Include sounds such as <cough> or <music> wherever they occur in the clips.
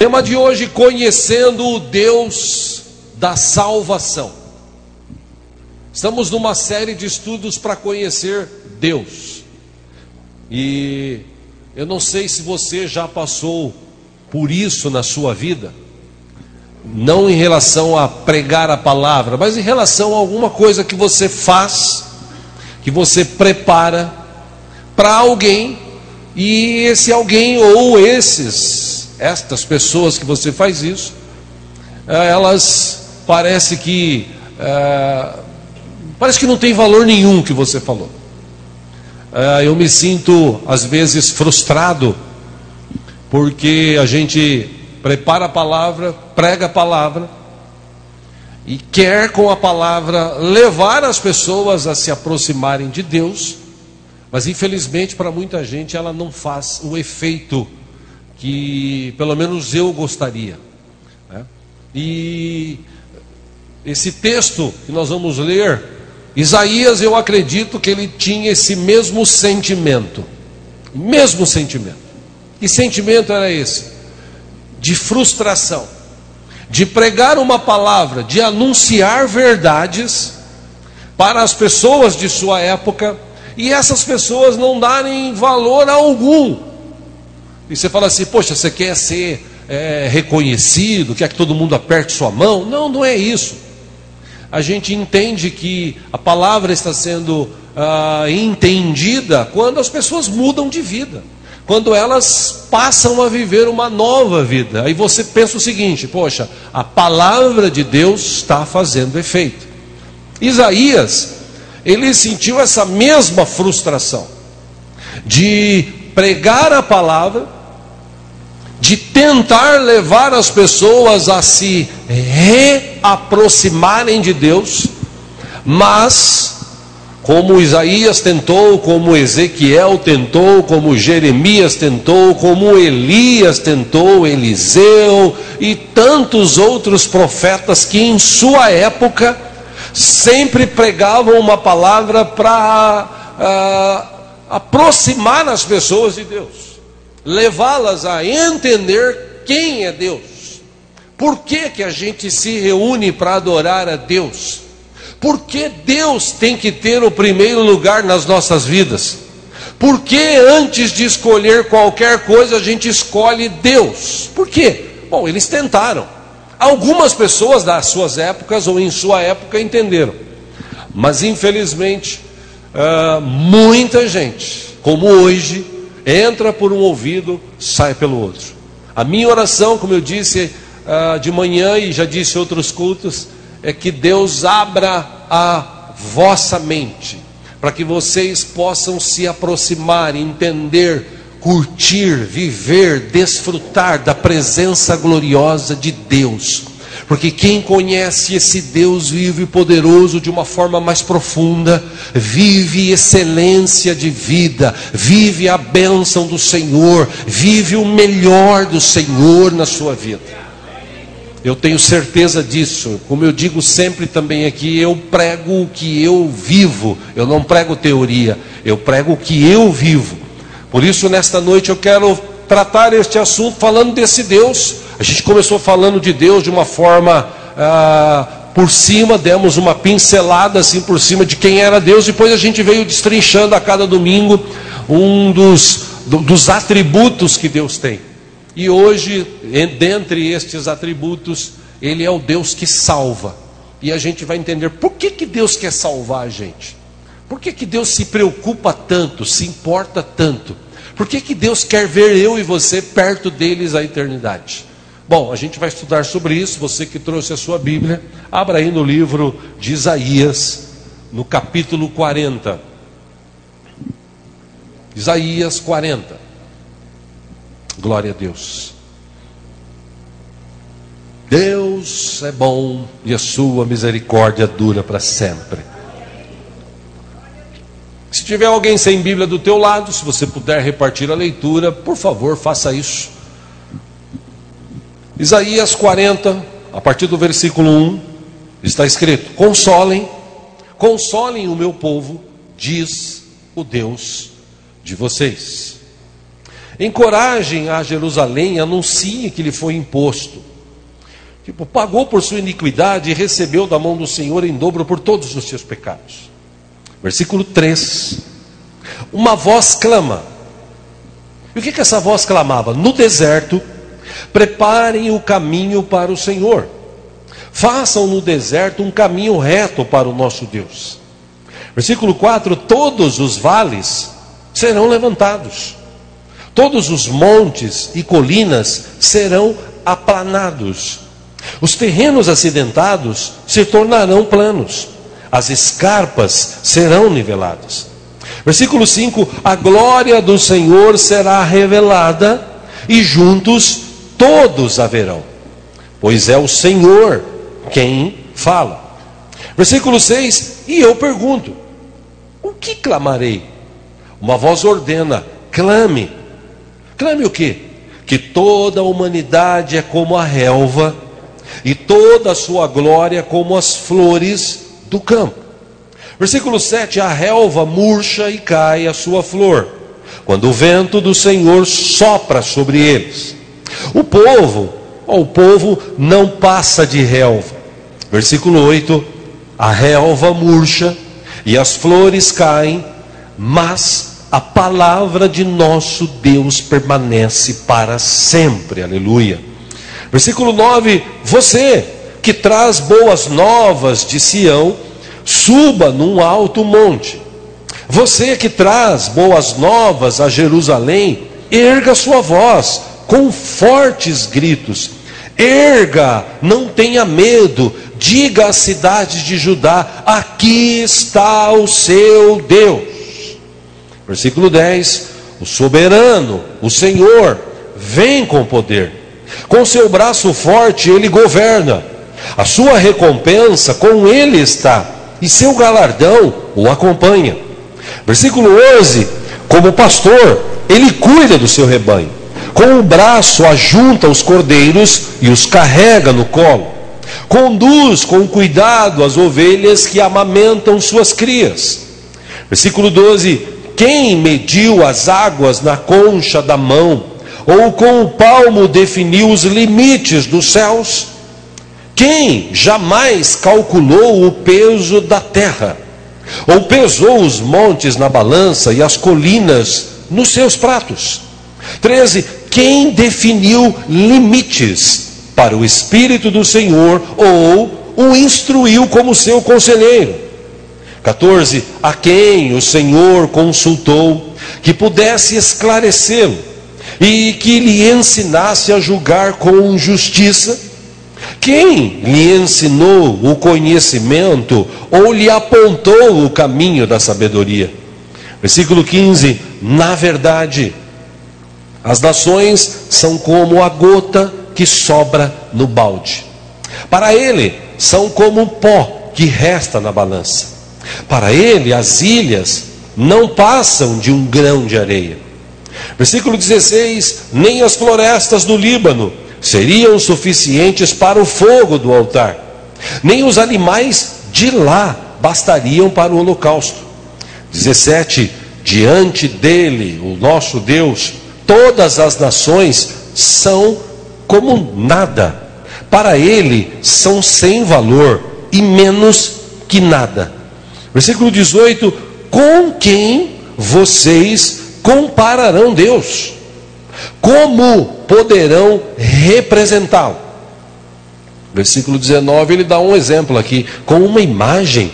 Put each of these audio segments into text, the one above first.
Tema de hoje: conhecendo o Deus da salvação. Estamos numa série de estudos para conhecer Deus. E eu não sei se você já passou por isso na sua vida, não em relação a pregar a palavra, mas em relação a alguma coisa que você faz, que você prepara para alguém, e esse alguém ou esses, estas pessoas que você faz isso, eh, elas parece que é, parece que não tem valor nenhum que você falou. É, eu me sinto às vezes frustrado porque a gente prepara a palavra, prega a palavra e quer com a palavra levar as pessoas a se aproximarem de Deus, mas infelizmente para muita gente ela não faz o efeito que pelo menos eu gostaria. Né? E esse texto que nós vamos ler, Isaías, eu acredito que ele tinha esse mesmo sentimento, mesmo sentimento. Que sentimento era esse? De frustração, de pregar uma palavra, de anunciar verdades para as pessoas de sua época e essas pessoas não darem valor algum. E você fala assim: Poxa, você quer ser é, reconhecido, quer que todo mundo aperte sua mão? Não, não é isso. A gente entende que a palavra está sendo ah, entendida quando as pessoas mudam de vida quando elas passam a viver uma nova vida. Aí você pensa o seguinte: poxa, a palavra de Deus está fazendo efeito. Isaías, ele sentiu essa mesma frustração de pregar a palavra, de tentar levar as pessoas a se reaproximarem de Deus, mas como Isaías tentou, como Ezequiel tentou, como Jeremias tentou, como Elias tentou, Eliseu e tantos outros profetas que em sua época sempre pregavam uma palavra para uh, aproximar as pessoas de Deus, levá-las a entender quem é Deus. Por que, que a gente se reúne para adorar a Deus? Por que Deus tem que ter o primeiro lugar nas nossas vidas? Por que antes de escolher qualquer coisa a gente escolhe Deus? Por quê? Bom, eles tentaram. Algumas pessoas das suas épocas ou em sua época entenderam, mas infelizmente uh, muita gente, como hoje, entra por um ouvido, sai pelo outro. A minha oração, como eu disse uh, de manhã e já disse em outros cultos, é que Deus abra a vossa mente, para que vocês possam se aproximar, entender, curtir, viver, desfrutar da presença gloriosa de Deus. Porque quem conhece esse Deus vivo e poderoso de uma forma mais profunda, vive excelência de vida, vive a bênção do Senhor, vive o melhor do Senhor na sua vida. Eu tenho certeza disso. Como eu digo sempre também aqui, eu prego o que eu vivo. Eu não prego teoria, eu prego o que eu vivo. Por isso, nesta noite, eu quero tratar este assunto falando desse Deus. A gente começou falando de Deus de uma forma ah, por cima, demos uma pincelada assim por cima de quem era Deus. Depois a gente veio destrinchando a cada domingo um dos, dos atributos que Deus tem. E hoje, dentre estes atributos, Ele é o Deus que salva. E a gente vai entender por que, que Deus quer salvar a gente. Por que, que Deus se preocupa tanto, se importa tanto? Por que, que Deus quer ver eu e você perto deles a eternidade? Bom, a gente vai estudar sobre isso. Você que trouxe a sua Bíblia, abra aí no livro de Isaías, no capítulo 40. Isaías 40. Glória a Deus. Deus é bom e a sua misericórdia dura para sempre. Se tiver alguém sem Bíblia do teu lado, se você puder repartir a leitura, por favor, faça isso. Isaías 40, a partir do versículo 1, está escrito: Consolem, consolem o meu povo, diz o Deus de vocês. Encorajem a Jerusalém, anuncie que lhe foi imposto. Tipo, pagou por sua iniquidade e recebeu da mão do Senhor em dobro por todos os seus pecados. Versículo 3. Uma voz clama. E o que, que essa voz clamava? No deserto, preparem o caminho para o Senhor. Façam no deserto um caminho reto para o nosso Deus. Versículo 4: Todos os vales serão levantados, todos os montes e colinas serão aplanados, os terrenos acidentados se tornarão planos, as escarpas serão niveladas. Versículo 5: A glória do Senhor será revelada, e juntos todos a verão, pois é o Senhor quem fala. Versículo 6: E eu pergunto: O que clamarei? Uma voz ordena: clame. Clame o quê? Que toda a humanidade é como a relva, e toda a sua glória como as flores do campo. Versículo 7: A relva murcha e cai a sua flor, quando o vento do Senhor sopra sobre eles. O povo, o povo não passa de relva. Versículo 8: A relva murcha e as flores caem, mas a palavra de nosso Deus permanece para sempre. Aleluia. Versículo 9: Você que traz boas novas de Sião, suba num alto monte. Você que traz boas novas a Jerusalém, erga sua voz com fortes gritos. Erga, não tenha medo, diga às cidades de Judá: aqui está o seu Deus. Versículo 10: O soberano, o Senhor, vem com poder, com seu braço forte ele governa, a sua recompensa com ele está, e seu galardão o acompanha. Versículo 11: Como pastor, ele cuida do seu rebanho, com o braço ajunta os cordeiros e os carrega no colo, conduz com cuidado as ovelhas que amamentam suas crias. Versículo 12: quem mediu as águas na concha da mão, ou com o palmo definiu os limites dos céus? Quem jamais calculou o peso da terra? Ou pesou os montes na balança e as colinas nos seus pratos? 13. Quem definiu limites para o Espírito do Senhor ou o instruiu como seu conselheiro? 14. A quem o Senhor consultou que pudesse esclarecê-lo e que lhe ensinasse a julgar com justiça? Quem lhe ensinou o conhecimento ou lhe apontou o caminho da sabedoria? Versículo 15: Na verdade, as nações são como a gota que sobra no balde. Para ele, são como o pó que resta na balança. Para ele, as ilhas não passam de um grão de areia. Versículo 16: Nem as florestas do Líbano seriam suficientes para o fogo do altar, nem os animais de lá bastariam para o holocausto. 17: Diante dele, o nosso Deus, todas as nações são como nada. Para ele são sem valor e menos que nada. Versículo 18: Com quem vocês compararão Deus? Como poderão representá-lo? Versículo 19, ele dá um exemplo aqui, com uma imagem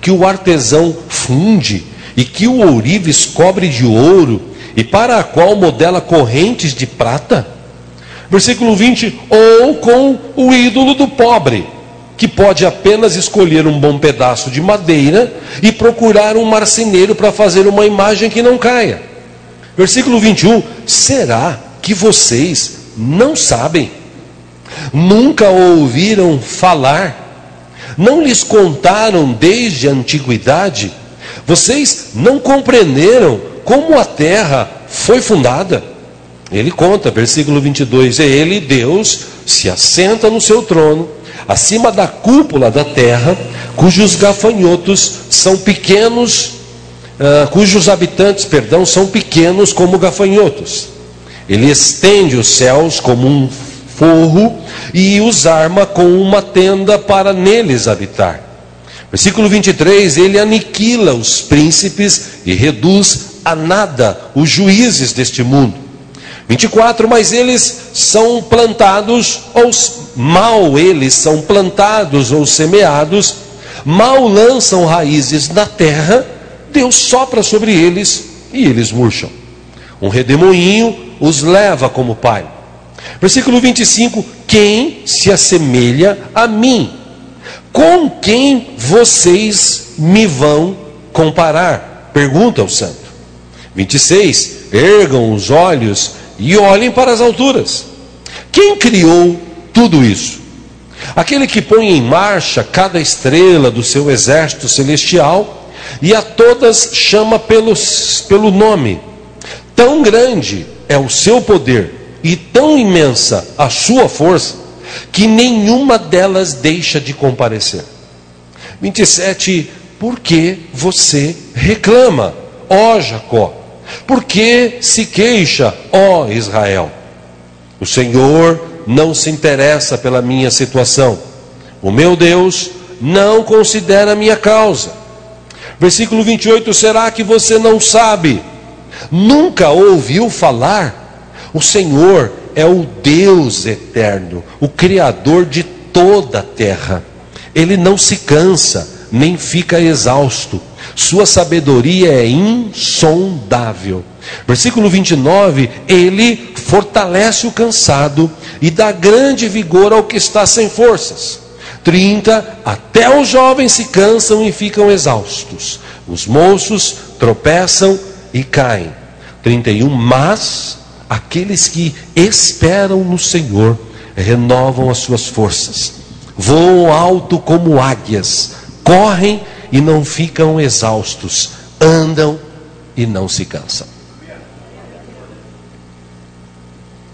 que o artesão funde e que o ourives cobre de ouro e para a qual modela correntes de prata. Versículo 20, ou com o ídolo do pobre que pode apenas escolher um bom pedaço de madeira e procurar um marceneiro para fazer uma imagem que não caia. Versículo 21: Será que vocês não sabem? Nunca ouviram falar? Não lhes contaram desde a antiguidade? Vocês não compreenderam como a terra foi fundada? Ele conta, versículo 22: Ele, Deus, se assenta no seu trono acima da cúpula da terra, cujos gafanhotos são pequenos, uh, cujos habitantes, perdão, são pequenos como gafanhotos. Ele estende os céus como um forro e os arma com uma tenda para neles habitar. Versículo 23: Ele aniquila os príncipes e reduz a nada os juízes deste mundo. 24: Mas eles são plantados, ou mal eles são plantados ou semeados, mal lançam raízes na terra, Deus sopra sobre eles e eles murcham. Um redemoinho os leva como pai. Versículo 25: Quem se assemelha a mim? Com quem vocês me vão comparar? Pergunta o santo. 26: Ergam os olhos e olhem para as alturas. Quem criou tudo isso? Aquele que põe em marcha cada estrela do seu exército celestial e a todas chama pelos, pelo nome. Tão grande é o seu poder e tão imensa a sua força que nenhuma delas deixa de comparecer. 27. Por que você reclama, ó Jacó? Por que se queixa, ó Israel? O Senhor não se interessa pela minha situação. O meu Deus não considera a minha causa. Versículo 28: Será que você não sabe? Nunca ouviu falar? O Senhor é o Deus eterno, o Criador de toda a terra. Ele não se cansa, nem fica exausto. Sua sabedoria é insondável. Versículo 29, ele fortalece o cansado e dá grande vigor ao que está sem forças. 30, até os jovens se cansam e ficam exaustos. Os moços tropeçam e caem. 31, mas aqueles que esperam no Senhor renovam as suas forças, voam alto como águias, correm e não ficam exaustos, andam e não se cansam.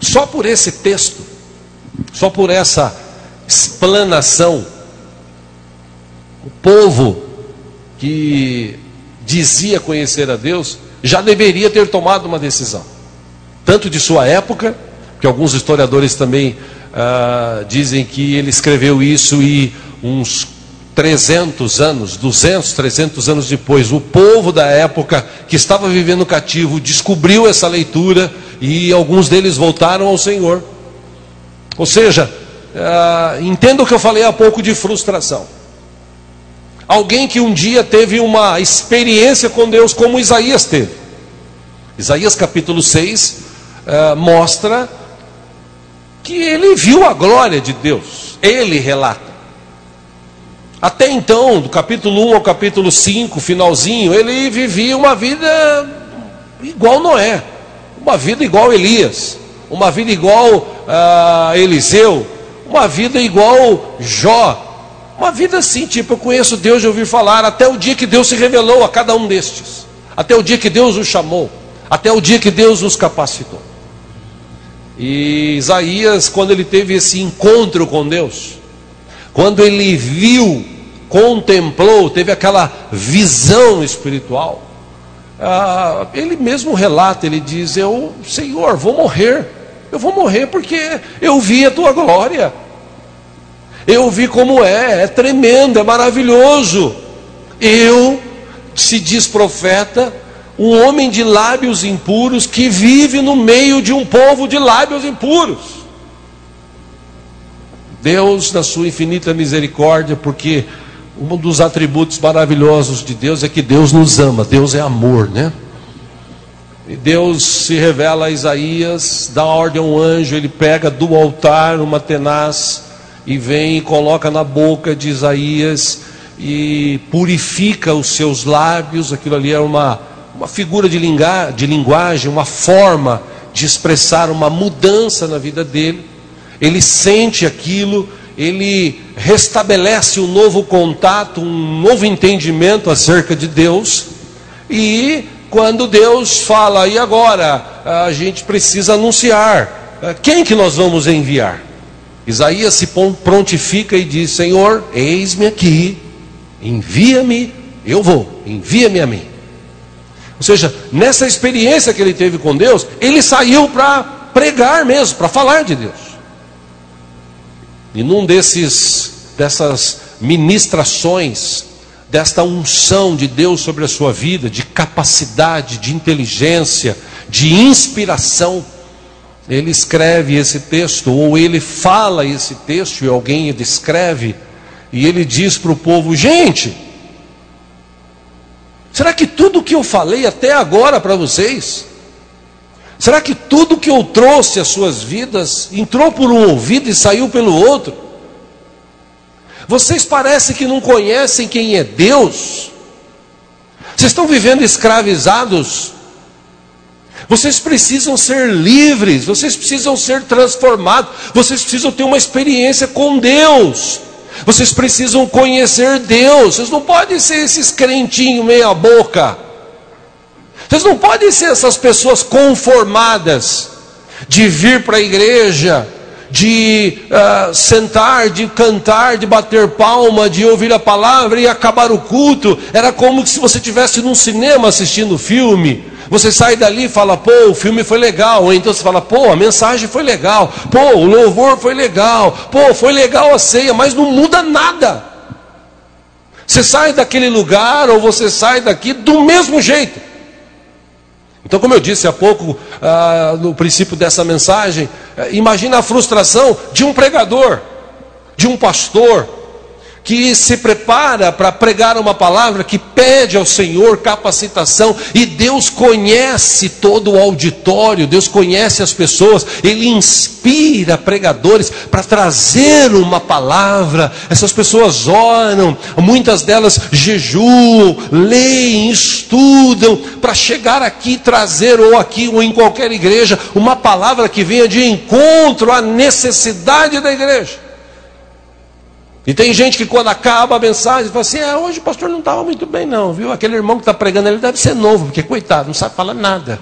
Só por esse texto, só por essa explanação, o povo que dizia conhecer a Deus já deveria ter tomado uma decisão tanto de sua época, que alguns historiadores também ah, dizem que ele escreveu isso e uns 300 anos, 200, 300 anos depois, o povo da época que estava vivendo cativo descobriu essa leitura e alguns deles voltaram ao Senhor. Ou seja, ah, entenda o que eu falei há pouco de frustração. Alguém que um dia teve uma experiência com Deus, como Isaías teve. Isaías capítulo 6, uh, mostra que ele viu a glória de Deus. Ele relata. Até então, do capítulo 1 ao capítulo 5, finalzinho, ele vivia uma vida igual Noé, uma vida igual Elias, uma vida igual uh, Eliseu, uma vida igual Jó, uma vida assim, tipo, eu conheço Deus de ouvir falar, até o dia que Deus se revelou a cada um destes, até o dia que Deus os chamou, até o dia que Deus os capacitou. E Isaías, quando ele teve esse encontro com Deus, quando ele viu, contemplou, teve aquela visão espiritual, ah, ele mesmo relata, ele diz: Eu, Senhor, vou morrer, eu vou morrer porque eu vi a tua glória, eu vi como é, é tremendo, é maravilhoso. Eu, se diz profeta, um homem de lábios impuros que vive no meio de um povo de lábios impuros. Deus, na sua infinita misericórdia, porque um dos atributos maravilhosos de Deus é que Deus nos ama, Deus é amor, né? E Deus se revela a Isaías, dá ordem a um anjo, ele pega do altar uma tenaz e vem e coloca na boca de Isaías e purifica os seus lábios, aquilo ali é uma uma figura de, linga, de linguagem, uma forma de expressar uma mudança na vida dele. Ele sente aquilo, ele restabelece um novo contato, um novo entendimento acerca de Deus. E quando Deus fala, e agora? A gente precisa anunciar. Eh, quem que nós vamos enviar? Isaías se prontifica e diz: Senhor, eis-me aqui, envia-me, eu vou, envia-me a mim. Ou seja, nessa experiência que ele teve com Deus, ele saiu para pregar mesmo, para falar de Deus. E num desses dessas ministrações, desta unção de Deus sobre a sua vida, de capacidade, de inteligência, de inspiração, ele escreve esse texto, ou ele fala esse texto, e alguém descreve, e ele diz para o povo: gente, será que tudo que eu falei até agora para vocês, será que tudo que eu trouxe às suas vidas entrou por um ouvido e saiu pelo outro? Vocês parecem que não conhecem quem é Deus, vocês estão vivendo escravizados vocês precisam ser livres, vocês precisam ser transformados, vocês precisam ter uma experiência com Deus. Vocês precisam conhecer Deus. Vocês não podem ser esses crentinhos meia boca. Vocês não podem ser essas pessoas conformadas de vir para a igreja, de uh, sentar, de cantar, de bater palma, de ouvir a palavra e acabar o culto. Era como se você estivesse num cinema assistindo filme. Você sai dali e fala, pô, o filme foi legal. Ou então você fala, pô, a mensagem foi legal. Pô, o louvor foi legal. Pô, foi legal a ceia, mas não muda nada. Você sai daquele lugar ou você sai daqui do mesmo jeito. Então, como eu disse há pouco, ah, no princípio dessa mensagem, eh, imagina a frustração de um pregador, de um pastor, que se prepara para pregar uma palavra, que pede ao Senhor capacitação, e Deus conhece todo o auditório, Deus conhece as pessoas, Ele inspira pregadores para trazer uma palavra. Essas pessoas oram, muitas delas jejuam, leem, estudam, para chegar aqui trazer, ou aqui, ou em qualquer igreja, uma palavra que venha de encontro à necessidade da igreja. E tem gente que quando acaba a mensagem fala assim: é, hoje o pastor não estava muito bem, não, viu? Aquele irmão que está pregando ele deve ser novo, porque coitado, não sabe falar nada.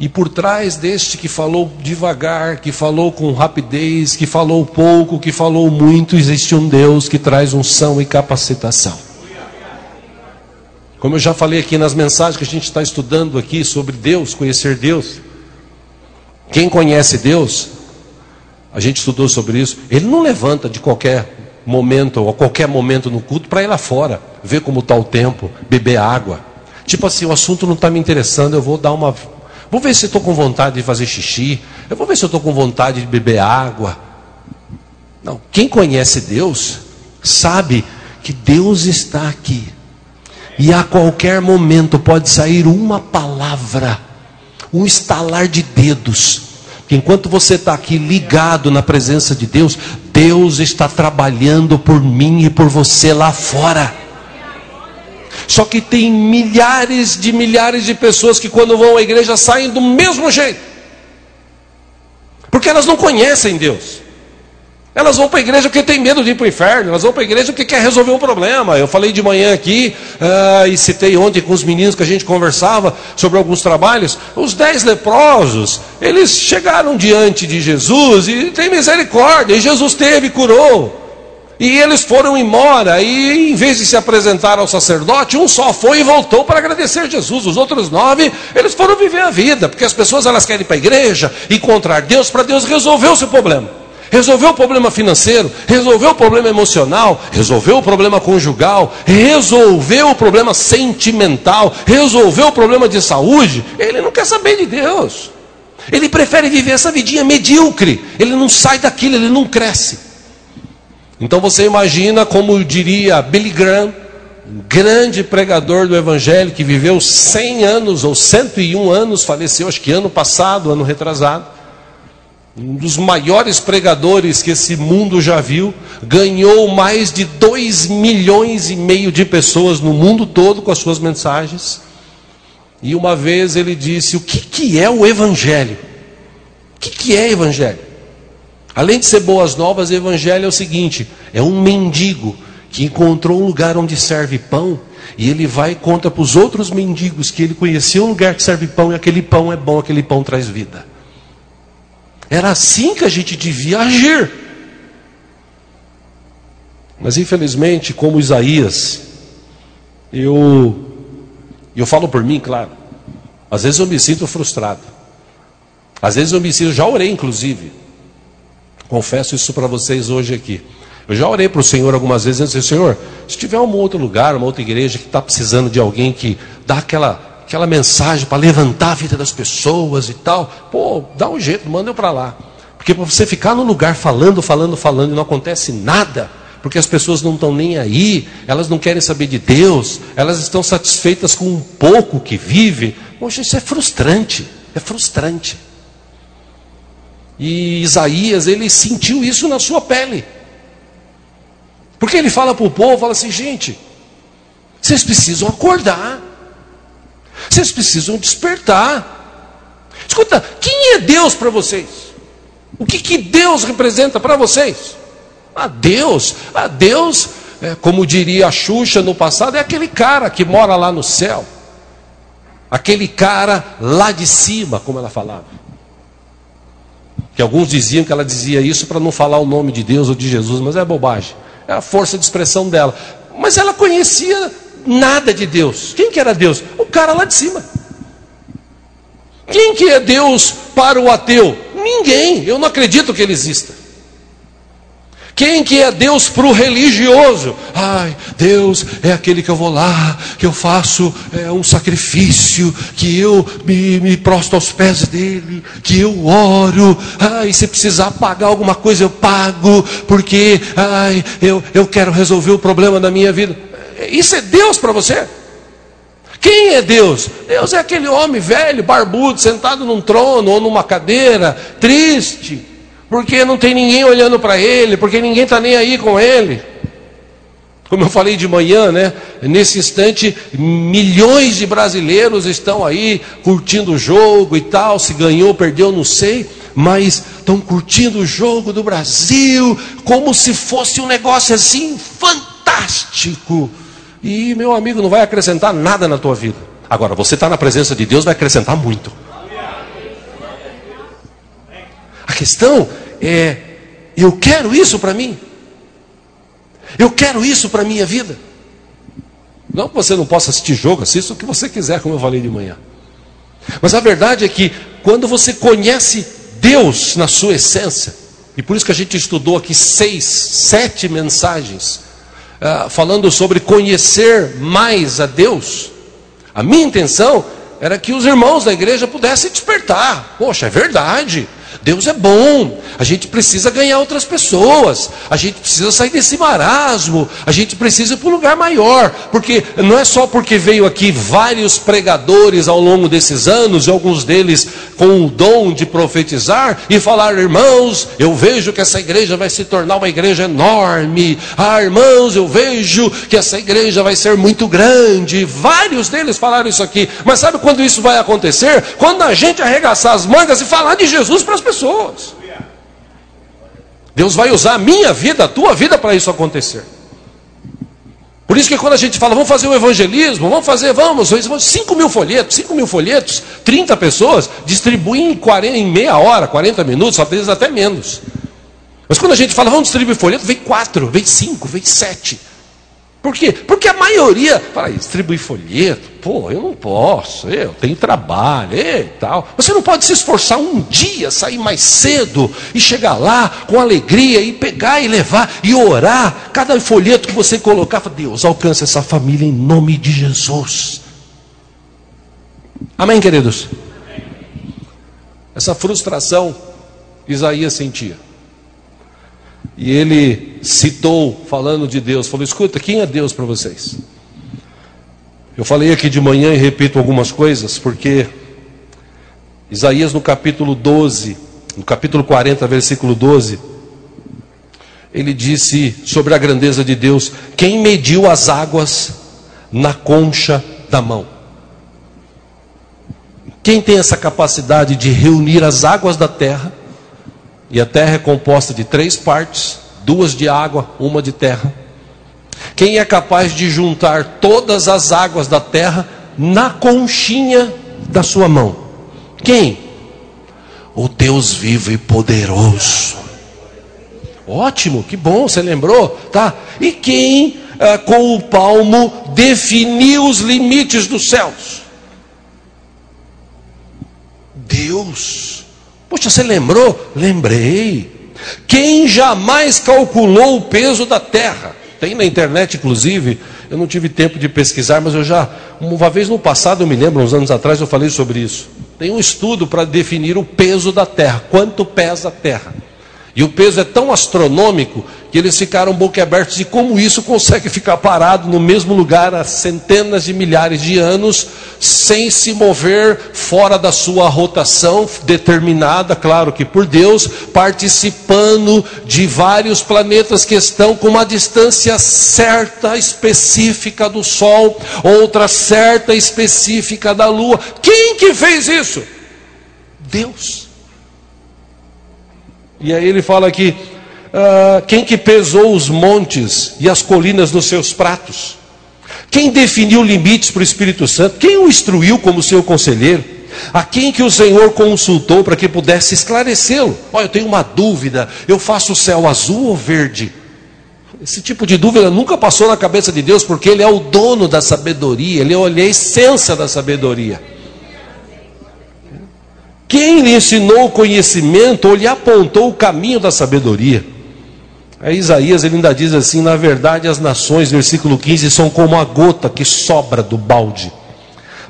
E por trás deste que falou devagar, que falou com rapidez, que falou pouco, que falou muito, existe um Deus que traz unção e capacitação. Como eu já falei aqui nas mensagens que a gente está estudando aqui sobre Deus, conhecer Deus. Quem conhece Deus a gente estudou sobre isso. Ele não levanta de qualquer momento ou a qualquer momento no culto para ir lá fora, ver como está o tempo, beber água. Tipo assim, o assunto não está me interessando, eu vou dar uma. Vou ver se estou com vontade de fazer xixi. Eu vou ver se estou com vontade de beber água. Não, quem conhece Deus sabe que Deus está aqui. E a qualquer momento pode sair uma palavra, um estalar de dedos que enquanto você está aqui ligado na presença de Deus, Deus está trabalhando por mim e por você lá fora. Só que tem milhares de milhares de pessoas que quando vão à igreja saem do mesmo jeito. Porque elas não conhecem Deus. Elas vão para a igreja porque tem medo de ir para o inferno, elas vão para a igreja porque quer resolver um problema. Eu falei de manhã aqui, uh, e citei ontem com os meninos que a gente conversava sobre alguns trabalhos. Os dez leprosos, eles chegaram diante de Jesus e tem misericórdia, e Jesus teve e curou. E eles foram embora, e em vez de se apresentar ao sacerdote, um só foi e voltou para agradecer Jesus. Os outros nove, eles foram viver a vida, porque as pessoas elas querem ir para a igreja, encontrar Deus, para Deus resolver o seu problema resolveu o problema financeiro, resolveu o problema emocional, resolveu o problema conjugal, resolveu o problema sentimental, resolveu o problema de saúde, ele não quer saber de Deus. Ele prefere viver essa vidinha medíocre. Ele não sai daquilo, ele não cresce. Então você imagina como diria Billy Graham, grande pregador do evangelho que viveu 100 anos ou 101 anos, faleceu acho que ano passado, ano retrasado um dos maiores pregadores que esse mundo já viu, ganhou mais de 2 milhões e meio de pessoas no mundo todo com as suas mensagens. E uma vez ele disse: O que, que é o Evangelho? O que, que é Evangelho? Além de ser boas novas, Evangelho é o seguinte: é um mendigo que encontrou um lugar onde serve pão e ele vai e conta para os outros mendigos que ele conheceu um lugar que serve pão e aquele pão é bom, aquele pão traz vida. Era assim que a gente devia agir. Mas infelizmente, como Isaías, eu eu falo por mim, claro. Às vezes eu me sinto frustrado. Às vezes eu me sinto, já orei inclusive. Confesso isso para vocês hoje aqui. Eu já orei para o Senhor algumas vezes, dizendo assim, Senhor, se tiver um outro lugar, uma outra igreja que está precisando de alguém que dá aquela, aquela mensagem para levantar a vida das pessoas e tal, pô, dá um jeito, manda eu para lá. Porque para você ficar no lugar falando, falando, falando e não acontece nada, porque as pessoas não estão nem aí, elas não querem saber de Deus, elas estão satisfeitas com um pouco que vive. Poxa, isso é frustrante, é frustrante. E Isaías, ele sentiu isso na sua pele. Porque ele fala para o povo, fala assim, gente, vocês precisam acordar. Vocês precisam despertar. Escuta, quem é Deus para vocês? O que, que Deus representa para vocês? A Deus, a Deus, é, como diria a Xuxa no passado, é aquele cara que mora lá no céu. Aquele cara lá de cima, como ela falava. Que alguns diziam que ela dizia isso para não falar o nome de Deus ou de Jesus, mas é bobagem. É a força de expressão dela. Mas ela conhecia nada de Deus. Quem que era Deus? O cara lá de cima. Quem que é Deus para o ateu? Ninguém. Eu não acredito que ele exista. Quem que é Deus para o religioso? Ai, Deus é aquele que eu vou lá, que eu faço é, um sacrifício, que eu me, me prosto aos pés dele, que eu oro. Ai, se precisar pagar alguma coisa, eu pago, porque ai, eu, eu quero resolver o problema da minha vida. Isso é Deus para você? Quem é Deus? Deus é aquele homem velho, barbudo, sentado num trono ou numa cadeira, triste porque não tem ninguém olhando para ele, porque ninguém está nem aí com ele. Como eu falei de manhã, né? Nesse instante, milhões de brasileiros estão aí curtindo o jogo e tal. Se ganhou, perdeu, não sei. Mas estão curtindo o jogo do Brasil como se fosse um negócio assim fantástico. E meu amigo, não vai acrescentar nada na tua vida. Agora, você está na presença de Deus, vai acrescentar muito. A questão é: eu quero isso para mim. Eu quero isso para a minha vida. Não que você não possa assistir jogo, assista o que você quiser, como eu falei de manhã. Mas a verdade é que quando você conhece Deus na sua essência, e por isso que a gente estudou aqui seis, sete mensagens, uh, falando sobre conhecer mais a Deus, a minha intenção era que os irmãos da igreja pudessem despertar. Poxa, é verdade. Deus é bom, a gente precisa ganhar outras pessoas, a gente precisa sair desse marasmo, a gente precisa ir para um lugar maior, porque não é só porque veio aqui vários pregadores ao longo desses anos, e alguns deles com o dom de profetizar, e falar, irmãos, eu vejo que essa igreja vai se tornar uma igreja enorme, ah, irmãos, eu vejo que essa igreja vai ser muito grande, vários deles falaram isso aqui, mas sabe quando isso vai acontecer? Quando a gente arregaçar as mangas e falar de Jesus para as pessoas. Deus vai usar a minha vida, a tua vida para isso acontecer. Por isso que quando a gente fala, vamos fazer o evangelismo, vamos fazer, vamos, 5 mil folhetos, 5 mil folhetos, 30 pessoas, distribuem em, 40, em meia hora, 40 minutos, às vezes até menos. Mas quando a gente fala, vamos distribuir folheto, vem quatro, vem cinco, vem sete. Por quê? Porque a maioria fala, distribuir folheto, pô, eu não posso, eu tenho trabalho e tal. Você não pode se esforçar um dia, sair mais cedo e chegar lá com alegria e pegar e levar e orar. Cada folheto que você colocar, fala, Deus, alcance essa família em nome de Jesus. Amém, queridos? Essa frustração Isaías sentia. E ele citou, falando de Deus, falou: escuta, quem é Deus para vocês? Eu falei aqui de manhã e repito algumas coisas, porque Isaías no capítulo 12, no capítulo 40, versículo 12, ele disse sobre a grandeza de Deus: quem mediu as águas na concha da mão? Quem tem essa capacidade de reunir as águas da terra e a terra é composta de três partes: duas de água, uma de terra. Quem é capaz de juntar todas as águas da terra na conchinha da sua mão? Quem? O Deus vivo e poderoso. Ótimo, que bom, você lembrou, tá? E quem ah, com o palmo definiu os limites dos céus? Deus Poxa, você lembrou? Lembrei. Quem jamais calculou o peso da terra? Tem na internet, inclusive, eu não tive tempo de pesquisar, mas eu já, uma vez no passado, eu me lembro, uns anos atrás, eu falei sobre isso. Tem um estudo para definir o peso da terra, quanto pesa a terra. E o peso é tão astronômico que eles ficaram boquiabertos e como isso consegue ficar parado no mesmo lugar há centenas de milhares de anos, sem se mover fora da sua rotação determinada, claro que por Deus, participando de vários planetas que estão com uma distância certa, específica do Sol, outra certa, específica da Lua. Quem que fez isso? Deus. E aí ele fala aqui: uh, quem que pesou os montes e as colinas nos seus pratos? Quem definiu limites para o Espírito Santo? Quem o instruiu como seu conselheiro? A quem que o Senhor consultou para que pudesse esclarecê-lo? Olha, eu tenho uma dúvida: eu faço o céu azul ou verde? Esse tipo de dúvida nunca passou na cabeça de Deus, porque Ele é o dono da sabedoria, Ele é a essência da sabedoria. Quem lhe ensinou o conhecimento ou lhe apontou o caminho da sabedoria? Aí Isaías ele ainda diz assim: na verdade, as nações, versículo 15, são como a gota que sobra do balde.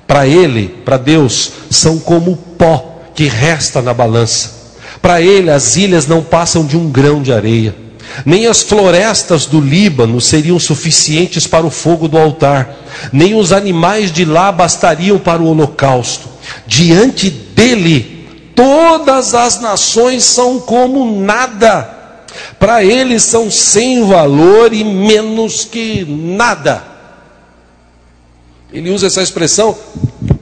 Para ele, para Deus, são como o pó que resta na balança. Para ele, as ilhas não passam de um grão de areia. Nem as florestas do Líbano seriam suficientes para o fogo do altar, nem os animais de lá bastariam para o holocausto. Diante dele, todas as nações são como nada. Para ele são sem valor e menos que nada. Ele usa essa expressão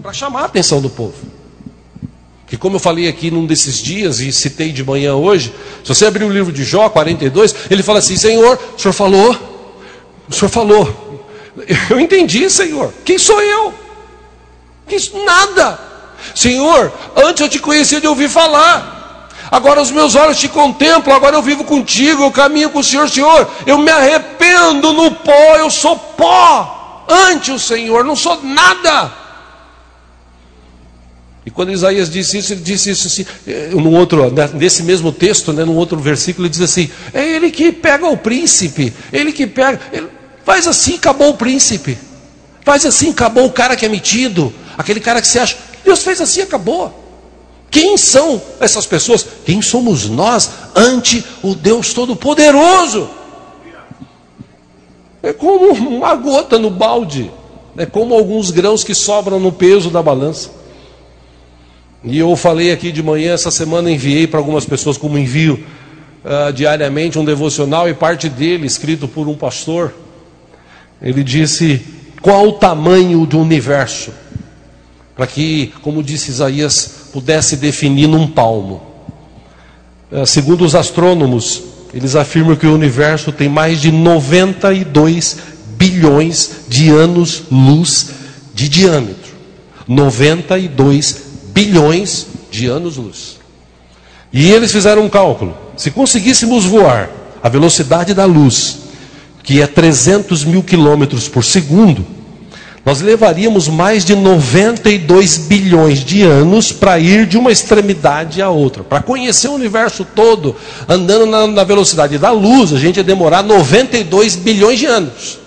para chamar a atenção do povo. Que como eu falei aqui num desses dias e citei de manhã hoje, se você abrir o livro de Jó 42, ele fala assim: Senhor, o senhor falou, o senhor falou, eu entendi, Senhor, quem sou eu? Que nada. Senhor, antes eu te conhecia de ouvir falar. Agora os meus olhos te contemplam, agora eu vivo contigo, eu caminho com o Senhor, Senhor. Eu me arrependo no pó, eu sou pó ante o Senhor, não sou nada. E quando Isaías disse isso, ele disse isso assim, eh, num outro, né, nesse mesmo texto, né, num outro versículo, ele diz assim: é ele que pega o príncipe, ele que pega, ele faz assim, acabou o príncipe, faz assim, acabou o cara que é metido, aquele cara que se acha, Deus fez assim, acabou. Quem são essas pessoas? Quem somos nós ante o Deus Todo-Poderoso? É como uma gota no balde, é como alguns grãos que sobram no peso da balança. E eu falei aqui de manhã, essa semana enviei para algumas pessoas como envio uh, diariamente um devocional e parte dele, escrito por um pastor, ele disse: qual o tamanho do universo? Para que, como disse Isaías, pudesse definir num palmo. É, segundo os astrônomos, eles afirmam que o universo tem mais de 92 bilhões de anos-luz de diâmetro. 92 bilhões de anos-luz. E eles fizeram um cálculo: se conseguíssemos voar a velocidade da luz, que é 300 mil quilômetros por segundo, nós levaríamos mais de 92 bilhões de anos para ir de uma extremidade à outra. Para conhecer o universo todo, andando na, na, velocidade da luz, a gente ia demorar 92 bilhões de anos.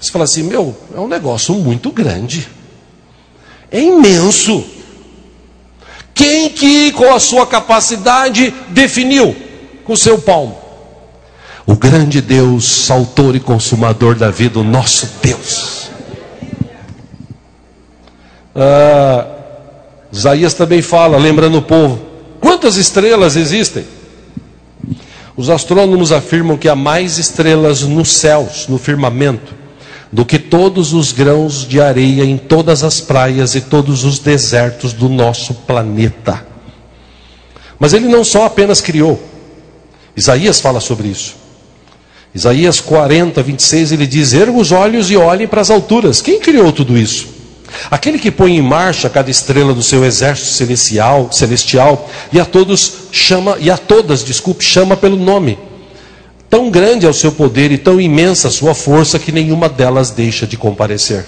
Você fala assim, meu, é um negócio muito grande. É imenso. Quem que, com a sua capacidade, definiu com o seu palmo? O grande Deus, autor e consumador da vida, o nosso Deus. Ah, Isaías também fala, lembrando o povo: quantas estrelas existem? Os astrônomos afirmam que há mais estrelas nos céus, no firmamento, do que todos os grãos de areia em todas as praias e todos os desertos do nosso planeta. Mas ele não só apenas criou, Isaías fala sobre isso. Isaías 40, 26, ele diz: Erga os olhos e olhem para as alturas. Quem criou tudo isso? Aquele que põe em marcha cada estrela do seu exército celestial, celestial e a todos chama e a todas, desculpe, chama pelo nome. Tão grande é o seu poder e tão imensa a sua força que nenhuma delas deixa de comparecer.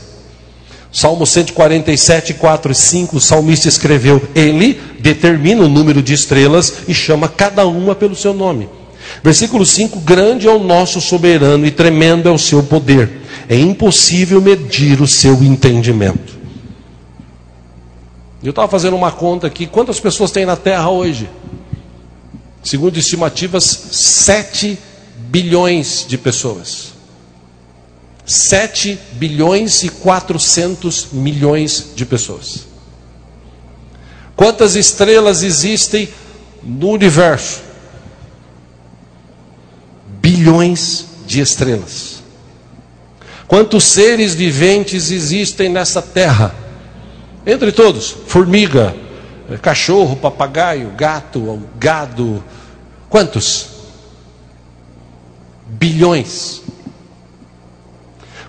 Salmo 147, 4 e 5, o salmista escreveu: Ele determina o número de estrelas e chama cada uma pelo seu nome. Versículo 5: Grande é o nosso soberano e tremendo é o seu poder. É impossível medir o seu entendimento. Eu estava fazendo uma conta aqui: quantas pessoas tem na Terra hoje? Segundo estimativas, 7 bilhões de pessoas. 7 bilhões e 400 milhões de pessoas. Quantas estrelas existem no universo? Bilhões de estrelas. Quantos seres viventes existem nessa terra? Entre todos: formiga, cachorro, papagaio, gato, gado. Quantos? Bilhões.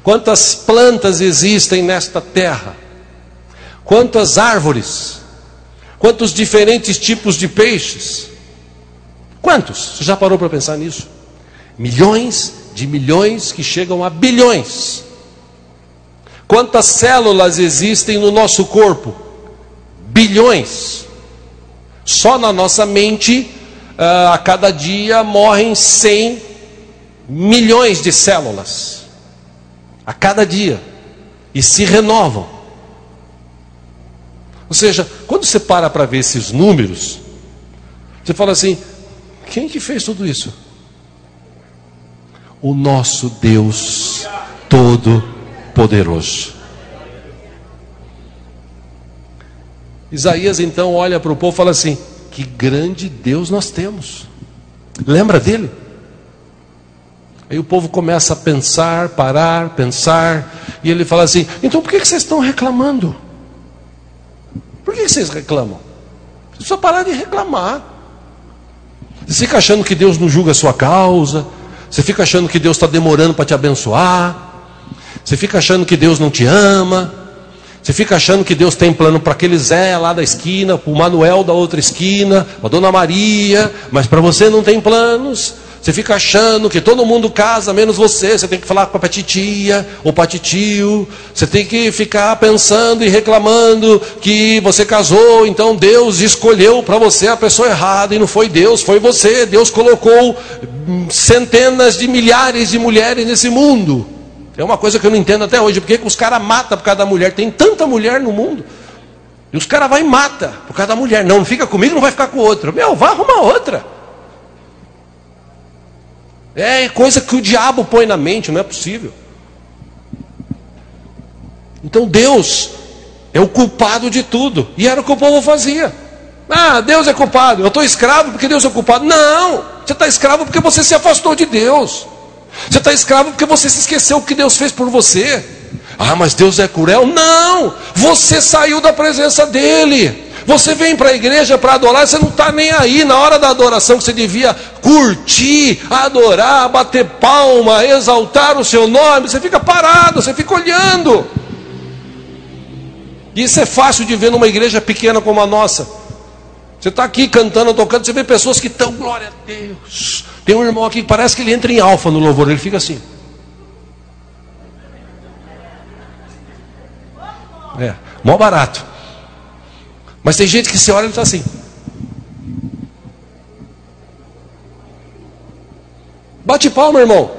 Quantas plantas existem nesta terra? Quantas árvores? Quantos diferentes tipos de peixes? Quantos? Você já parou para pensar nisso? Milhões de milhões que chegam a bilhões. Quantas células existem no nosso corpo? Bilhões. Só na nossa mente, ah, a cada dia morrem 100 milhões de células a cada dia e se renovam. Ou seja, quando você para para ver esses números, você fala assim: quem que fez tudo isso? O nosso Deus Todo-Poderoso. Isaías então olha para o povo e fala assim: que grande Deus nós temos. Lembra dele? Aí o povo começa a pensar, parar, pensar, e ele fala assim: então por que vocês estão reclamando? Por que vocês reclamam? Vocês só parar de reclamar. Você fica achando que Deus não julga a sua causa, você fica achando que Deus está demorando para te abençoar, você fica achando que Deus não te ama, você fica achando que Deus tem plano para aquele Zé lá da esquina, para o Manuel da outra esquina, para a Dona Maria, mas para você não tem planos. Você fica achando que todo mundo casa, menos você. Você tem que falar para a titia ou para tio. Você tem que ficar pensando e reclamando que você casou, então Deus escolheu para você a pessoa errada e não foi Deus, foi você. Deus colocou centenas de milhares de mulheres nesse mundo. É uma coisa que eu não entendo até hoje. Por que os caras matam por causa da mulher? Tem tanta mulher no mundo. E os caras vão e matam por causa da mulher. Não, não fica comigo, não vai ficar com outra. Meu, vá arrumar outra. É coisa que o diabo põe na mente, não é possível. Então Deus é o culpado de tudo. E era o que o povo fazia. Ah, Deus é culpado. Eu estou escravo porque Deus é culpado. Não! Você está escravo porque você se afastou de Deus. Você está escravo porque você se esqueceu o que Deus fez por você. Ah, mas Deus é cruel? Não! Você saiu da presença dele. Você vem para a igreja para adorar, você não está nem aí. Na hora da adoração que você devia curtir, adorar, bater palma, exaltar o seu nome, você fica parado, você fica olhando. Isso é fácil de ver numa igreja pequena como a nossa. Você está aqui cantando, tocando, você vê pessoas que estão, glória a Deus. Tem um irmão aqui que parece que ele entra em alfa no louvor, ele fica assim. É, mó barato. Mas tem gente que se olha e está assim. Bate palma, irmão.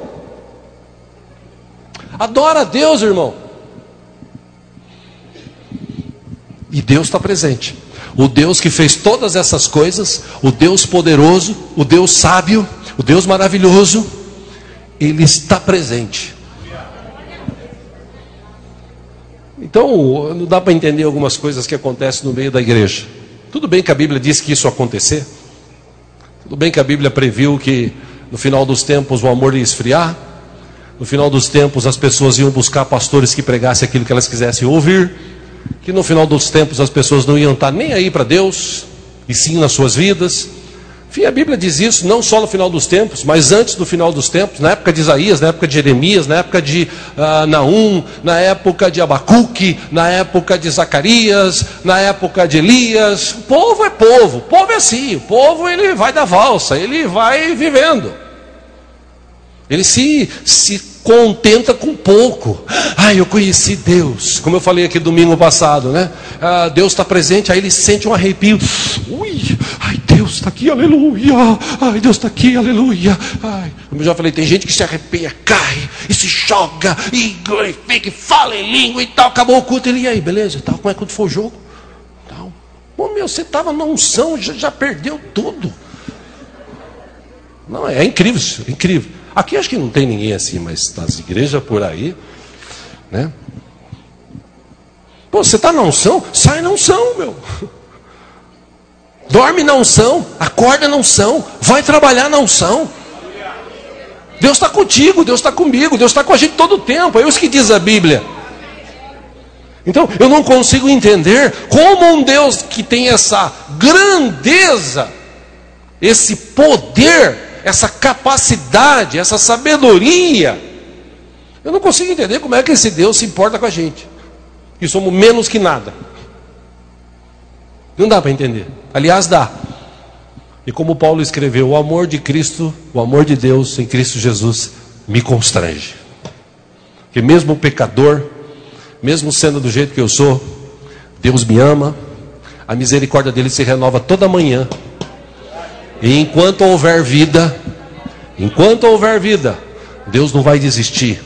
Adora a Deus, irmão. E Deus está presente. O Deus que fez todas essas coisas, o Deus poderoso, o Deus sábio, o Deus maravilhoso, Ele está presente. Então, não dá para entender algumas coisas que acontecem no meio da igreja. Tudo bem que a Bíblia diz que isso acontecer. Tudo bem que a Bíblia previu que no final dos tempos o amor ia esfriar. No final dos tempos as pessoas iam buscar pastores que pregassem aquilo que elas quisessem ouvir. Que no final dos tempos as pessoas não iam estar nem aí para Deus, e sim nas suas vidas. Enfim, a Bíblia diz isso não só no final dos tempos, mas antes do final dos tempos, na época de Isaías, na época de Jeremias, na época de uh, Naum, na época de Abacuque, na época de Zacarias, na época de Elias. O povo é povo, o povo é assim, o povo ele vai da valsa, ele vai vivendo. Ele se, se contenta com pouco. Ah, eu conheci Deus, como eu falei aqui domingo passado, né? Ah, Deus está presente, aí ele sente um arrepio. Ui, Deus está aqui, aleluia. Ai, Deus está aqui, aleluia. Ai, como eu já falei, tem gente que se arrepia, cai e se joga e fica e fala em língua e tal. Acabou o culto, ele e aí, beleza? Tal, como é que foi o jogo? Tal. Meu, você estava na unção, já, já perdeu tudo. Não, é incrível isso, é incrível. Aqui acho que não tem ninguém assim, mas nas igrejas por aí, né? Pô, você está na unção? Sai na unção, meu. <laughs> Dorme na unção, acorda na unção, vai trabalhar na unção. Deus está contigo, Deus está comigo, Deus está com a gente todo o tempo. É isso que diz a Bíblia. Então, eu não consigo entender como um Deus que tem essa grandeza, esse poder, essa capacidade, essa sabedoria. Eu não consigo entender como é que esse Deus se importa com a gente. E somos menos que nada. Não dá para entender. Aliás, dá. E como Paulo escreveu, o amor de Cristo, o amor de Deus em Cristo Jesus me constrange. Que mesmo pecador, mesmo sendo do jeito que eu sou, Deus me ama, a misericórdia dele se renova toda manhã. E enquanto houver vida, enquanto houver vida, Deus não vai desistir.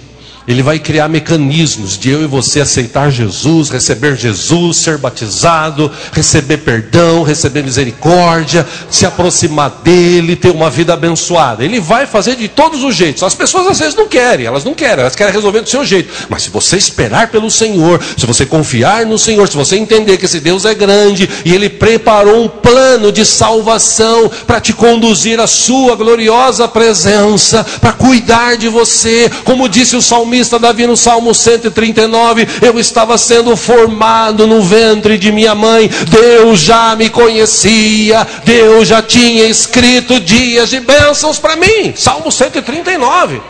Ele vai criar mecanismos de eu e você aceitar Jesus, receber Jesus, ser batizado, receber perdão, receber misericórdia, se aproximar dele, ter uma vida abençoada. Ele vai fazer de todos os jeitos. As pessoas às vezes não querem, elas não querem, elas querem resolver do seu jeito. Mas se você esperar pelo Senhor, se você confiar no Senhor, se você entender que esse Deus é grande e ele preparou um plano de salvação para te conduzir à sua gloriosa presença, para cuidar de você, como disse o salmista salmista Davi no Salmo 139, eu estava sendo formado no ventre de minha mãe, Deus já me conhecia, Deus já tinha escrito dias de bênçãos para mim. Salmo 139.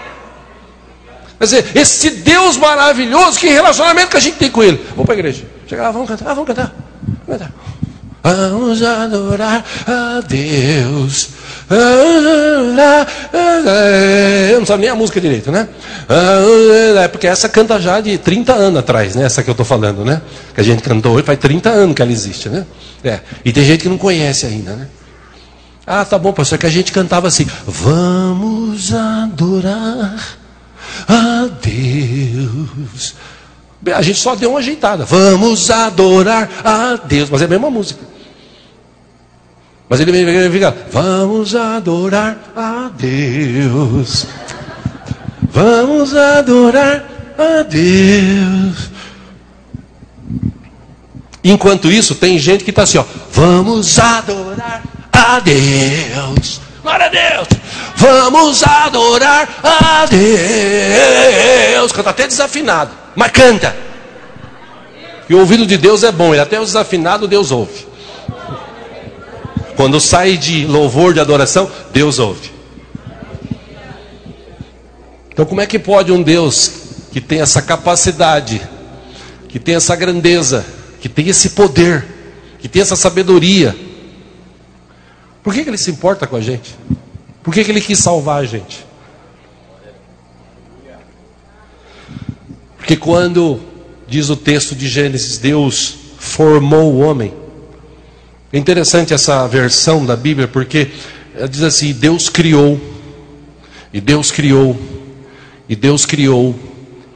Quer dizer, esse Deus maravilhoso, que relacionamento que a gente tem com Ele? Vamos para a igreja. Chega lá, vamos cantar, vamos cantar. Vamos cantar. Vamos adorar a Deus. Eu não sabe nem a música direito, né? É porque essa canta já de 30 anos atrás, né? Essa que eu estou falando, né? Que a gente cantou hoje, faz 30 anos que ela existe, né? É. E tem gente que não conhece ainda, né? Ah, tá bom, pastor, que a gente cantava assim: Vamos adorar a Deus. A gente só deu uma ajeitada. Vamos adorar a Deus. Mas é a mesma música. Mas ele fica, vamos adorar a Deus. Vamos adorar a Deus. Enquanto isso, tem gente que está assim, ó, vamos adorar a Deus. Glória a Deus. Vamos adorar a Deus. Canta até desafinado, mas canta. E o ouvido de Deus é bom, ele até o desafinado Deus ouve. Quando sai de louvor, de adoração, Deus ouve. Então, como é que pode um Deus que tem essa capacidade, que tem essa grandeza, que tem esse poder, que tem essa sabedoria, por que, que ele se importa com a gente? Por que, que ele quis salvar a gente? Porque quando diz o texto de Gênesis, Deus formou o homem, é interessante essa versão da Bíblia porque ela diz assim: Deus criou, e Deus criou, e Deus criou,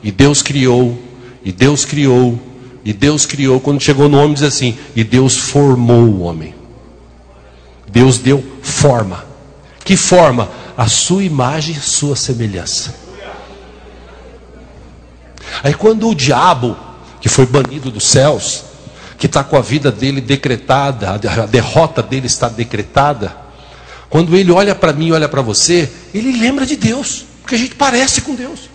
e Deus criou, e Deus criou, e Deus criou. Quando chegou no homem, diz assim: e Deus formou o homem. Deus deu forma. Que forma? A sua imagem sua semelhança. Aí quando o diabo, que foi banido dos céus, que está com a vida dele decretada, a derrota dele está decretada, quando ele olha para mim, olha para você, ele lembra de Deus, porque a gente parece com Deus.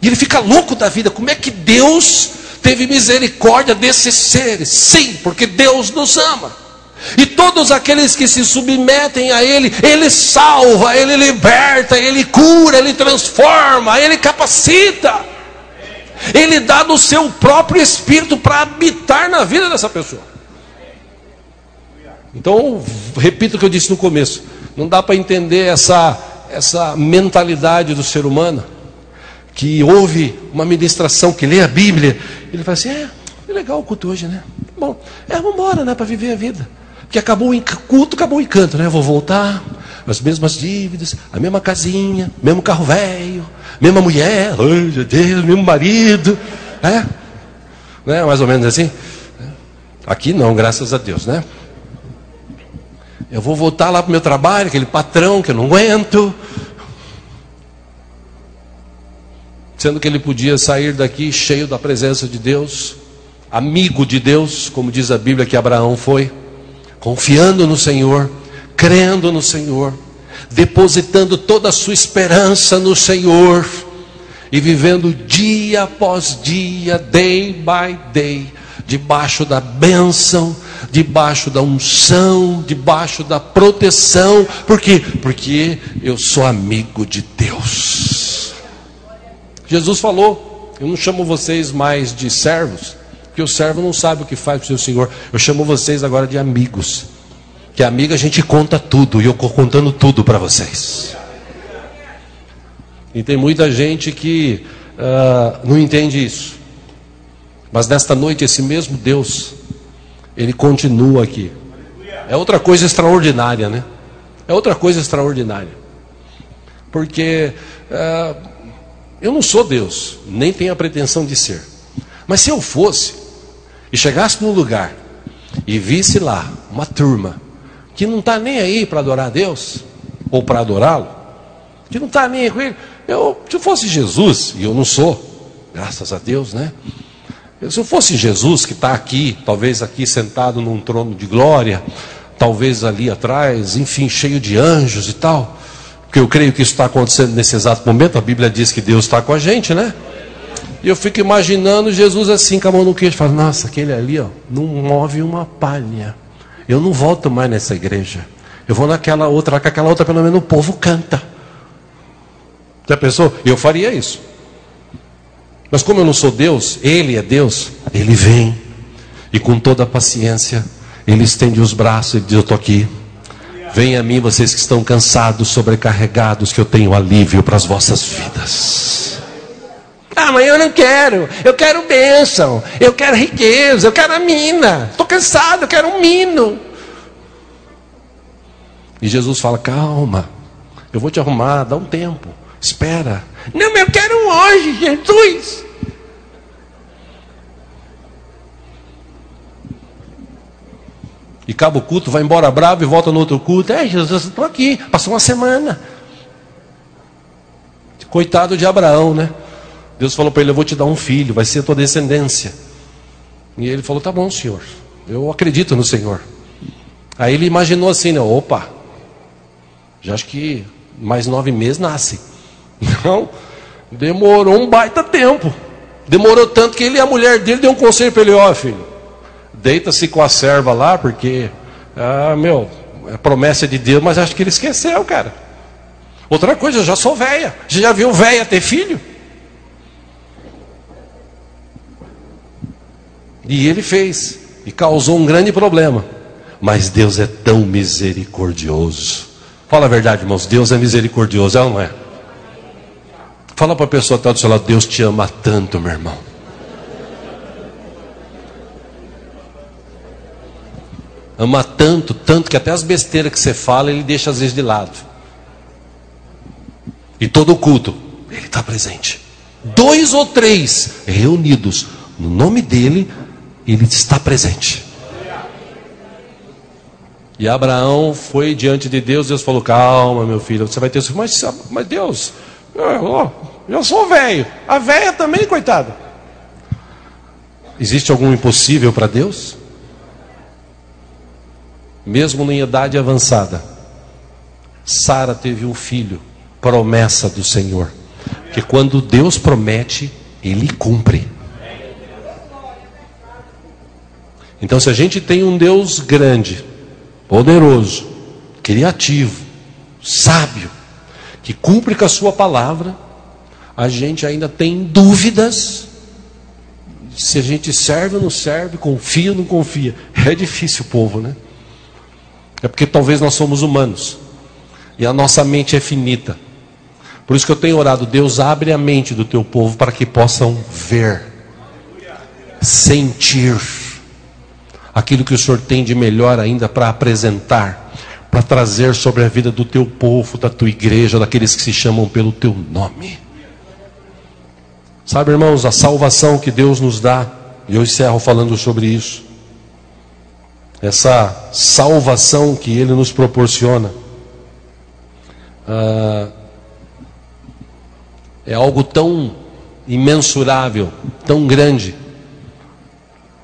E ele fica louco da vida. Como é que Deus teve misericórdia desses seres? Sim, porque Deus nos ama. E todos aqueles que se submetem a Ele, Ele salva, Ele liberta, Ele cura, Ele transforma, Ele capacita. Ele dá do seu próprio espírito para habitar na vida dessa pessoa. Então, repito o que eu disse no começo: não dá para entender essa, essa mentalidade do ser humano que ouve uma ministração, que lê a Bíblia, ele fala assim: é, é legal o culto hoje, né? Bom, é, vamos embora, né, para viver a vida. Porque acabou o culto, acabou o encanto, né? Eu vou voltar, as mesmas dívidas, a mesma casinha, mesmo carro velho, mesma mulher, ai meu Deus, mesmo marido, é? Né? Mais ou menos assim. Aqui não, graças a Deus, né? Eu vou voltar lá para o meu trabalho, aquele patrão que eu não aguento. Sendo que ele podia sair daqui cheio da presença de Deus, amigo de Deus, como diz a Bíblia que Abraão foi, confiando no Senhor, crendo no Senhor, depositando toda a sua esperança no Senhor e vivendo dia após dia, day by day, debaixo da bênção, debaixo da unção, debaixo da proteção. Por quê? Porque eu sou amigo de Deus. Jesus falou: Eu não chamo vocês mais de servos, porque o servo não sabe o que faz com o seu senhor. Eu chamo vocês agora de amigos. Que amigo a gente conta tudo, e eu estou contando tudo para vocês. E tem muita gente que uh, não entende isso. Mas nesta noite, esse mesmo Deus, ele continua aqui. É outra coisa extraordinária, né? É outra coisa extraordinária. Porque uh, eu não sou Deus, nem tenho a pretensão de ser. Mas se eu fosse, e chegasse num lugar, e visse lá uma turma, que não está nem aí para adorar a Deus, ou para adorá-lo, que não está nem aí com ele, eu, se eu fosse Jesus, e eu não sou, graças a Deus, né? Se eu fosse Jesus que está aqui, talvez aqui sentado num trono de glória, talvez ali atrás, enfim, cheio de anjos e tal, porque eu creio que isso está acontecendo nesse exato momento, a Bíblia diz que Deus está com a gente, né? E eu fico imaginando Jesus assim, com a mão no queixo, fala, nossa, aquele ali, ó, não move uma palha. Eu não volto mais nessa igreja. Eu vou naquela outra, que aquela outra pelo menos o povo canta. Já pensou? Eu faria isso. Mas como eu não sou Deus, Ele é Deus, Ele vem. E com toda a paciência, Ele estende os braços e diz: Eu estou aqui. Venha a mim, vocês que estão cansados, sobrecarregados, que eu tenho alívio para as vossas vidas. Ah, mas eu não quero. Eu quero bênção. Eu quero riqueza. Eu quero a mina. Estou cansado. Eu quero um mino. E Jesus fala: Calma. Eu vou te arrumar. Dá um tempo. Espera. Não, eu quero hoje, Jesus. E acaba o culto, vai embora bravo e volta no outro culto. É, Jesus, estou aqui. Passou uma semana. Coitado de Abraão, né? Deus falou para ele: Eu vou te dar um filho, vai ser a tua descendência. E ele falou: Tá bom, senhor. Eu acredito no Senhor. Aí ele imaginou assim, né? Opa, já acho que mais nove meses nasce. <laughs> Não, demorou um baita tempo. Demorou tanto que ele e a mulher dele deu um conselho para ele: Ó, oh, filho, deita-se com a serva lá, porque, ah, meu, é promessa de Deus, mas acho que ele esqueceu, cara. Outra coisa, eu já sou velha. Você já viu velha ter filho? E ele fez, e causou um grande problema. Mas Deus é tão misericordioso. Fala a verdade, irmãos, Deus é misericordioso, é ou não é? Fala para a pessoa que está do seu lado, Deus te ama tanto, meu irmão. Ama tanto, tanto que até as besteiras que você fala, ele deixa às vezes de lado. E todo o culto, ele está presente. Dois ou três reunidos no nome dele, ele está presente. E Abraão foi diante de Deus, Deus falou: Calma, meu filho, você vai ter. Mas, mas Deus, oh, eu sou velho. A velha também, coitada. Existe algum impossível para Deus? Mesmo em idade avançada, Sara teve um filho, promessa do Senhor. Que quando Deus promete, Ele cumpre. Então, se a gente tem um Deus grande, poderoso, criativo, sábio, que cumpre com a Sua palavra, a gente ainda tem dúvidas se a gente serve ou não serve, confia ou não confia. É difícil povo, né? É porque talvez nós somos humanos e a nossa mente é finita. Por isso que eu tenho orado, Deus abre a mente do teu povo para que possam ver, sentir aquilo que o Senhor tem de melhor ainda para apresentar, para trazer sobre a vida do teu povo, da tua igreja, daqueles que se chamam pelo teu nome. Sabe, irmãos, a salvação que Deus nos dá, e eu encerro falando sobre isso. Essa salvação que Ele nos proporciona. Ah, é algo tão imensurável, tão grande,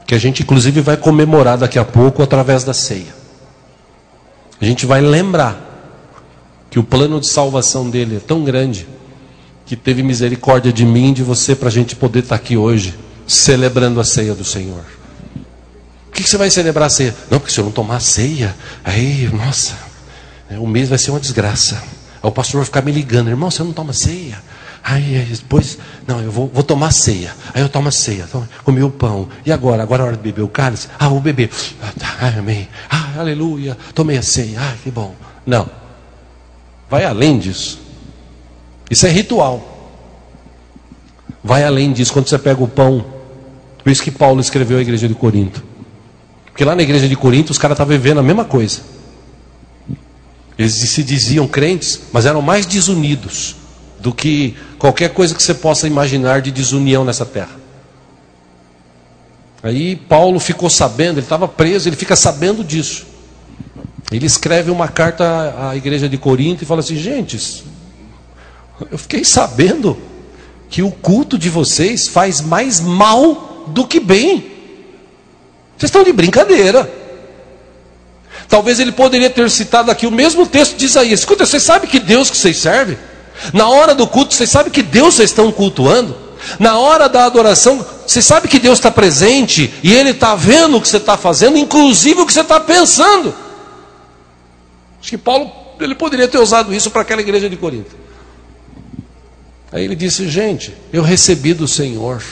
que a gente inclusive vai comemorar daqui a pouco através da ceia. A gente vai lembrar que o plano de salvação dele é tão grande que teve misericórdia de mim e de você para a gente poder estar aqui hoje celebrando a ceia do Senhor. Por que, que você vai celebrar a ceia? Não, porque se eu não tomar a ceia, aí, nossa, o mês vai ser uma desgraça. Aí o pastor vai ficar me ligando, irmão, você não toma ceia? Aí depois, não, eu vou, vou tomar ceia. Aí eu tomo a ceia, tomo, comi o pão. E agora? Agora é hora de beber o cálice? Ah, vou beber. Ah, tá, amém. Ah, aleluia. Tomei a ceia. Ai, que bom. Não. Vai além disso. Isso é ritual. Vai além disso. Quando você pega o pão. Por isso que Paulo escreveu a igreja de Corinto. Porque lá na igreja de Corinto os caras estavam vivendo a mesma coisa. Eles se diziam crentes, mas eram mais desunidos do que qualquer coisa que você possa imaginar de desunião nessa terra. Aí Paulo ficou sabendo, ele estava preso, ele fica sabendo disso. Ele escreve uma carta à igreja de Corinto e fala assim: gente, eu fiquei sabendo que o culto de vocês faz mais mal do que bem. Vocês estão de brincadeira. Talvez ele poderia ter citado aqui o mesmo texto de Isaías. Escuta, você sabe que Deus que vocês servem? Na hora do culto, vocês sabem que Deus vocês estão cultuando? Na hora da adoração, você sabe que Deus está presente e Ele está vendo o que você está fazendo, inclusive o que você está pensando. Acho que Paulo ele poderia ter usado isso para aquela igreja de Corinto. Aí ele disse: Gente, eu recebi do Senhor,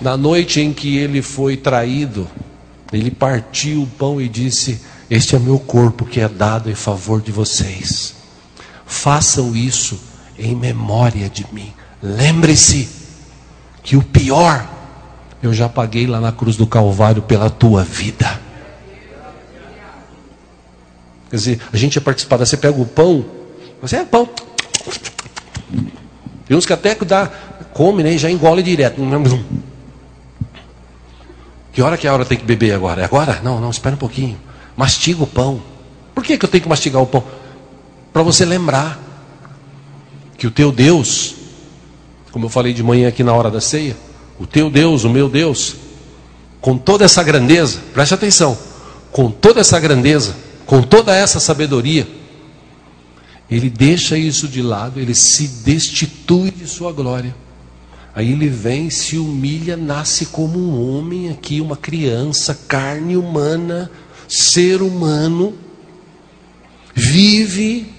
na noite em que ele foi traído, ele partiu o pão e disse: Este é meu corpo que é dado em favor de vocês façam isso em memória de mim. Lembre-se que o pior eu já paguei lá na cruz do Calvário pela tua vida. Quer dizer, a gente é participado, você pega o pão, você é pão. Tem uns que até dá, come né, já engole direto. Que hora que a hora tem que beber agora? É agora? Não, não, espera um pouquinho. Mastiga o pão. Por que, que eu tenho que mastigar o pão? Para você lembrar que o teu Deus, como eu falei de manhã aqui na hora da ceia, o teu Deus, o meu Deus, com toda essa grandeza, preste atenção, com toda essa grandeza, com toda essa sabedoria, ele deixa isso de lado, ele se destitui de sua glória. Aí ele vem, se humilha, nasce como um homem aqui, uma criança, carne humana, ser humano, vive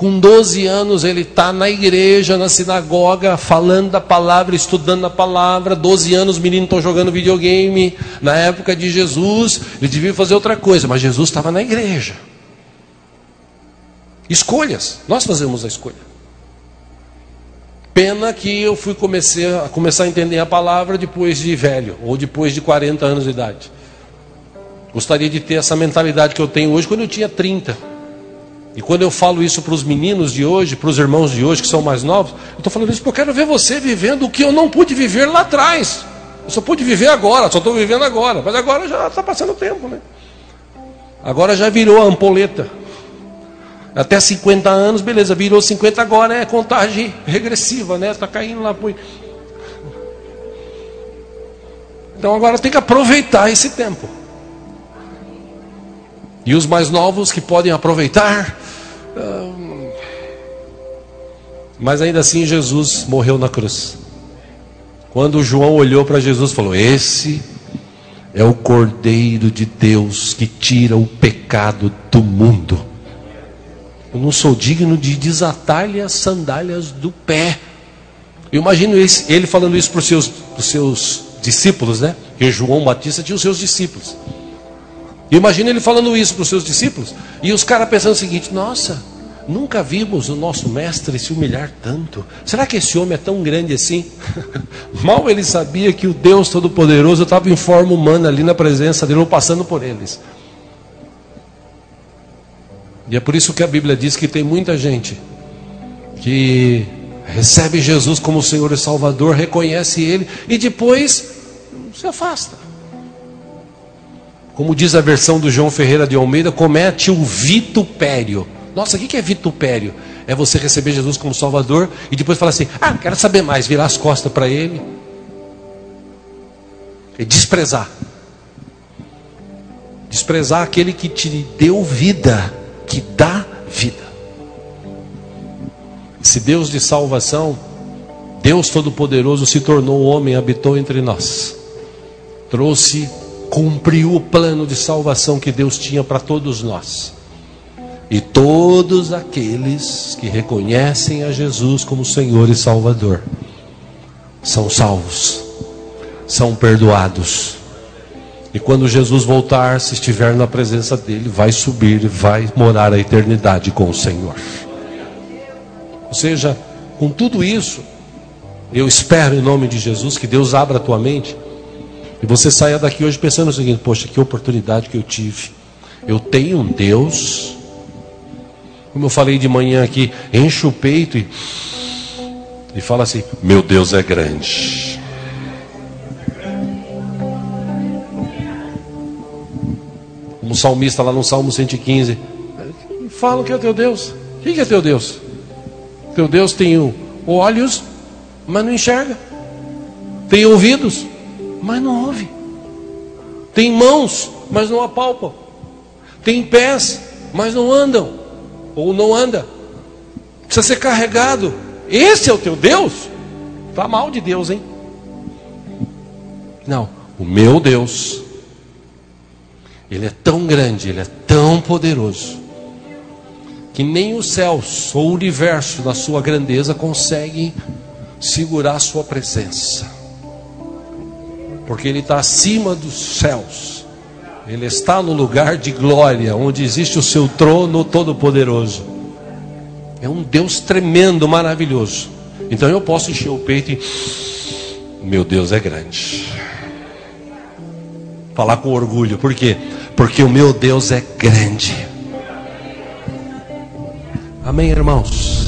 com 12 anos ele está na igreja, na sinagoga, falando da palavra, estudando a palavra. 12 anos os meninos estão jogando videogame. Na época de Jesus, ele devia fazer outra coisa, mas Jesus estava na igreja. Escolhas, nós fazemos a escolha. Pena que eu fui comecei a começar a entender a palavra depois de velho, ou depois de 40 anos de idade. Gostaria de ter essa mentalidade que eu tenho hoje quando eu tinha 30. E quando eu falo isso para os meninos de hoje, para os irmãos de hoje que são mais novos, eu estou falando isso porque eu quero ver você vivendo o que eu não pude viver lá atrás. Eu só pude viver agora, só estou vivendo agora. Mas agora já está passando o tempo, né? Agora já virou a ampoleta. Até 50 anos, beleza, virou 50 agora, é contagem regressiva, né? Está caindo lá. Então agora tem que aproveitar esse tempo. E os mais novos que podem aproveitar. Mas ainda assim Jesus morreu na cruz. Quando João olhou para Jesus, falou: Esse é o Cordeiro de Deus que tira o pecado do mundo. Eu não sou digno de desatar-lhe as sandálias do pé. Eu imagino ele falando isso para os seus, seus discípulos, né? Que João Batista tinha os seus discípulos. Imagina ele falando isso para os seus discípulos. E os caras pensando o seguinte: nossa, nunca vimos o nosso mestre se humilhar tanto. Será que esse homem é tão grande assim? <laughs> Mal ele sabia que o Deus Todo-Poderoso estava em forma humana ali na presença dele, ou passando por eles. E é por isso que a Bíblia diz que tem muita gente que recebe Jesus como Senhor e Salvador, reconhece Ele e depois se afasta. Como diz a versão do João Ferreira de Almeida, comete o vitupério. Nossa, o que é vitupério? É você receber Jesus como Salvador e depois falar assim: ah, quero saber mais, virar as costas para Ele. É desprezar. Desprezar aquele que te deu vida, que dá vida. Se Deus de salvação, Deus Todo-Poderoso se tornou homem, habitou entre nós, trouxe, cumpriu o plano de salvação que Deus tinha para todos nós. E todos aqueles que reconhecem a Jesus como Senhor e Salvador são salvos, são perdoados. E quando Jesus voltar, se estiver na presença dele, vai subir, vai morar a eternidade com o Senhor. Ou seja, com tudo isso, eu espero em nome de Jesus que Deus abra a tua mente e você saia daqui hoje pensando o seguinte: poxa, que oportunidade que eu tive. Eu tenho um Deus, como eu falei de manhã aqui, enche o peito e, e fala assim: meu Deus é grande. Como salmista lá no Salmo 115, fala o que é teu Deus. O que é teu Deus? Teu Deus tem olhos, mas não enxerga. Tem ouvidos, mas não ouve. Tem mãos, mas não apalpam. Tem pés, mas não andam. Ou não anda. Precisa ser carregado. Esse é o teu Deus? Está mal de Deus, hein? Não. O meu Deus, Ele é tão grande, Ele é tão poderoso que nem os céus ou o universo, na sua grandeza, conseguem segurar a sua presença, porque Ele está acima dos céus, Ele está no lugar de glória, onde existe o seu trono todo-poderoso. É um Deus tremendo, maravilhoso. Então eu posso encher o peito e. Meu Deus é grande. Falar com orgulho, por quê? Porque o meu Deus é grande. Amém, irmãos?